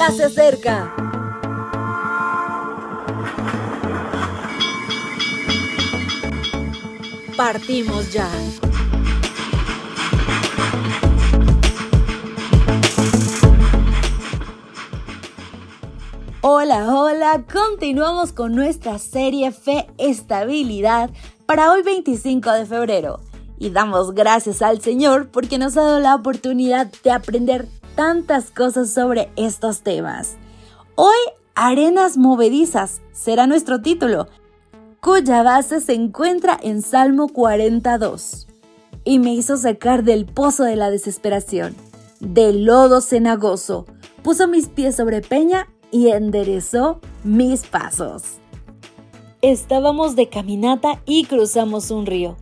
ya se acerca. Partimos ya. Hola, hola, continuamos con nuestra serie Fe Estabilidad para hoy 25 de febrero y damos gracias al Señor porque nos ha dado la oportunidad de aprender tantas cosas sobre estos temas. Hoy, Arenas Movedizas será nuestro título, cuya base se encuentra en Salmo 42. Y me hizo sacar del pozo de la desesperación, del lodo cenagoso, puso mis pies sobre peña y enderezó mis pasos. Estábamos de caminata y cruzamos un río.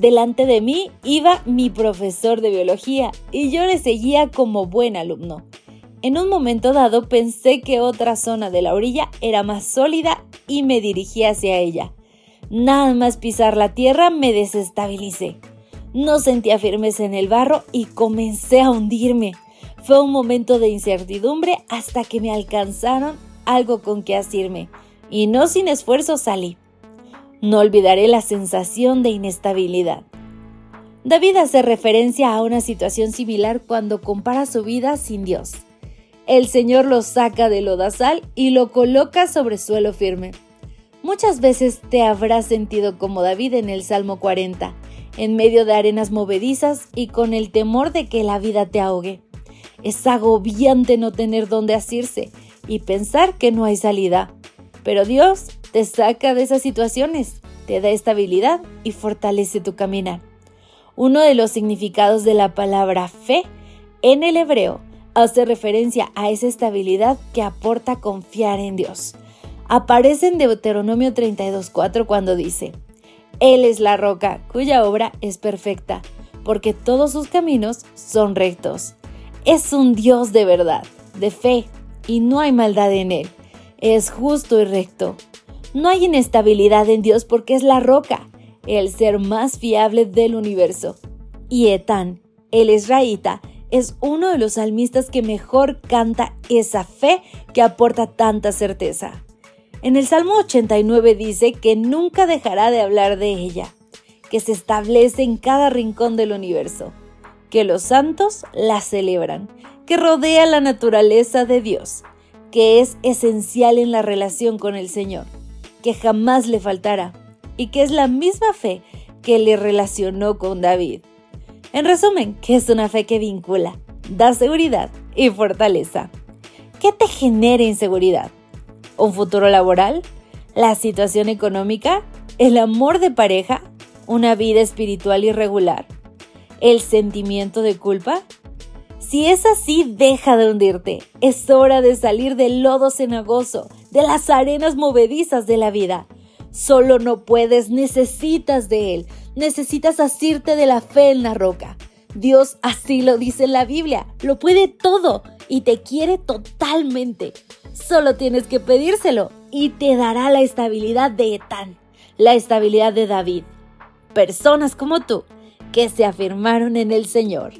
Delante de mí iba mi profesor de biología y yo le seguía como buen alumno. En un momento dado pensé que otra zona de la orilla era más sólida y me dirigí hacia ella. Nada más pisar la tierra me desestabilicé. No sentía firmeza en el barro y comencé a hundirme. Fue un momento de incertidumbre hasta que me alcanzaron algo con que asirme, y no sin esfuerzo salí. No olvidaré la sensación de inestabilidad. David hace referencia a una situación similar cuando compara su vida sin Dios. El Señor lo saca del lodazal y lo coloca sobre suelo firme. Muchas veces te habrás sentido como David en el Salmo 40, en medio de arenas movedizas y con el temor de que la vida te ahogue. Es agobiante no tener dónde asirse y pensar que no hay salida. Pero Dios te saca de esas situaciones, te da estabilidad y fortalece tu caminar. Uno de los significados de la palabra fe en el hebreo hace referencia a esa estabilidad que aporta confiar en Dios. Aparece en Deuteronomio 32.4 cuando dice, Él es la roca cuya obra es perfecta, porque todos sus caminos son rectos. Es un Dios de verdad, de fe, y no hay maldad en él. Es justo y recto. No hay inestabilidad en Dios porque es la roca, el ser más fiable del universo. Y Etán, el israelita, es uno de los salmistas que mejor canta esa fe que aporta tanta certeza. En el Salmo 89 dice que nunca dejará de hablar de ella, que se establece en cada rincón del universo que los santos la celebran, que rodea la naturaleza de Dios, que es esencial en la relación con el Señor, que jamás le faltará y que es la misma fe que le relacionó con David. En resumen, que es una fe que vincula, da seguridad y fortaleza. ¿Qué te genera inseguridad? ¿Un futuro laboral? ¿La situación económica? ¿El amor de pareja? ¿Una vida espiritual irregular? el sentimiento de culpa? Si es así, deja de hundirte. Es hora de salir del lodo cenagoso, de las arenas movedizas de la vida. Solo no puedes, necesitas de Él. Necesitas asirte de la fe en la roca. Dios así lo dice en la Biblia. Lo puede todo y te quiere totalmente. Solo tienes que pedírselo y te dará la estabilidad de Etán, la estabilidad de David. Personas como tú que se afirmaron en el Señor.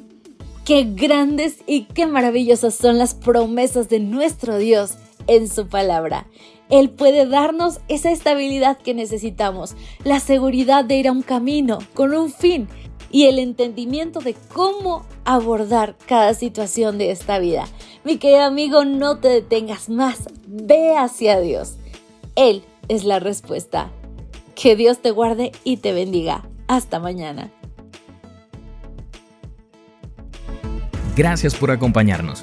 Qué grandes y qué maravillosas son las promesas de nuestro Dios en su palabra. Él puede darnos esa estabilidad que necesitamos, la seguridad de ir a un camino con un fin y el entendimiento de cómo abordar cada situación de esta vida. Mi querido amigo, no te detengas más, ve hacia Dios. Él es la respuesta. Que Dios te guarde y te bendiga. Hasta mañana. Gracias por acompañarnos.